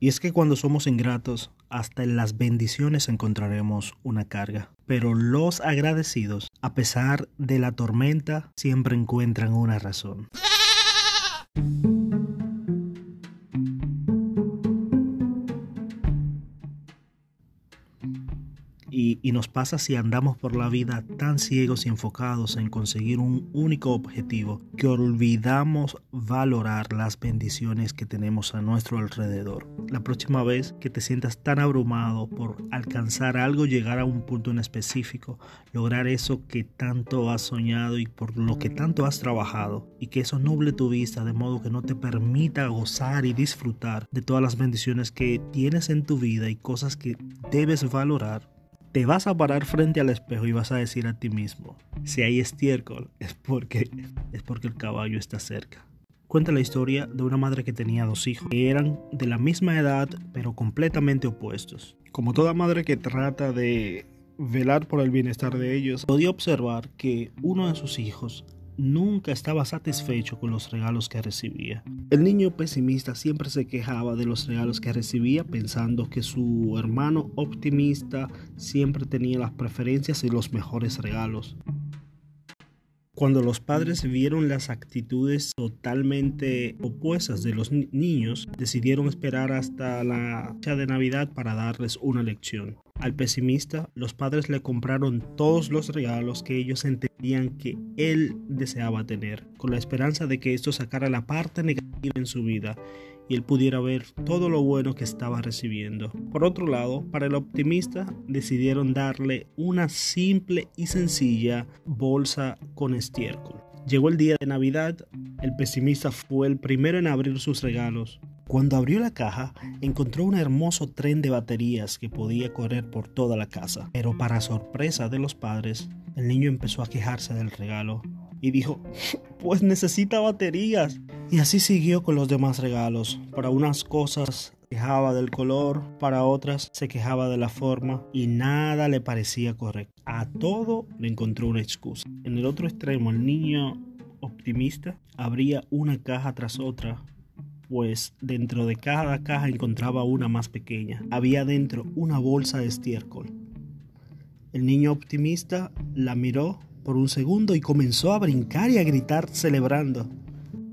Y es que cuando somos ingratos, hasta en las bendiciones encontraremos una carga. Pero los agradecidos, a pesar de la tormenta, siempre encuentran una razón. Y, nos pasa si andamos por la vida tan ciegos y enfocados en conseguir un único objetivo que olvidamos valorar las bendiciones que tenemos a nuestro alrededor. La próxima vez que te sientas tan abrumado por alcanzar algo, llegar a un punto en específico, lograr eso que tanto has soñado y por lo que tanto has trabajado, y que eso nuble tu vista de modo que no te permita gozar y disfrutar de todas las bendiciones que tienes en tu vida y cosas que debes valorar, te vas a parar frente al espejo y vas a decir a ti mismo, si hay estiércol es porque, es porque el caballo está cerca. Cuenta la historia de una madre que tenía dos hijos que eran de la misma edad pero completamente opuestos. Como toda madre que trata de velar por el bienestar de ellos, podía observar que uno de sus hijos nunca estaba satisfecho con los regalos que recibía. El niño pesimista siempre se quejaba de los regalos que recibía pensando que su hermano optimista siempre tenía las preferencias y los mejores regalos. Cuando los padres vieron las actitudes totalmente opuestas de los niños, decidieron esperar hasta la fecha de Navidad para darles una lección. Al pesimista, los padres le compraron todos los regalos que ellos entendían que él deseaba tener, con la esperanza de que esto sacara la parte negativa en su vida y él pudiera ver todo lo bueno que estaba recibiendo. Por otro lado, para el optimista decidieron darle una simple y sencilla bolsa con estiércol. Llegó el día de Navidad, el pesimista fue el primero en abrir sus regalos. Cuando abrió la caja, encontró un hermoso tren de baterías que podía correr por toda la casa. Pero para sorpresa de los padres, el niño empezó a quejarse del regalo y dijo, pues necesita baterías. Y así siguió con los demás regalos. Para unas cosas quejaba del color, para otras se quejaba de la forma y nada le parecía correcto. A todo le encontró una excusa. En el otro extremo, el niño optimista abría una caja tras otra pues dentro de cada caja encontraba una más pequeña. Había dentro una bolsa de estiércol. El niño optimista la miró por un segundo y comenzó a brincar y a gritar celebrando.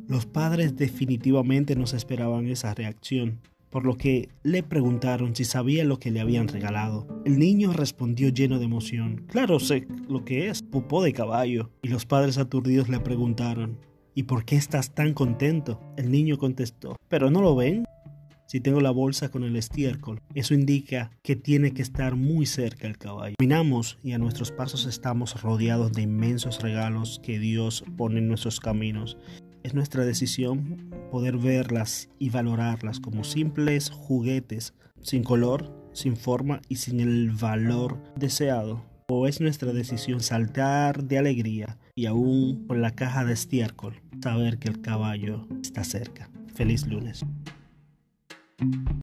Los padres definitivamente no se esperaban esa reacción, por lo que le preguntaron si sabía lo que le habían regalado. El niño respondió lleno de emoción. Claro, sé lo que es, popó de caballo. Y los padres aturdidos le preguntaron, ¿Y por qué estás tan contento? El niño contestó, ¿pero no lo ven? Si tengo la bolsa con el estiércol, eso indica que tiene que estar muy cerca el caballo. Caminamos y a nuestros pasos estamos rodeados de inmensos regalos que Dios pone en nuestros caminos. Es nuestra decisión poder verlas y valorarlas como simples juguetes, sin color, sin forma y sin el valor deseado. O es nuestra decisión saltar de alegría y aún con la caja de estiércol, saber que el caballo está cerca. Feliz lunes.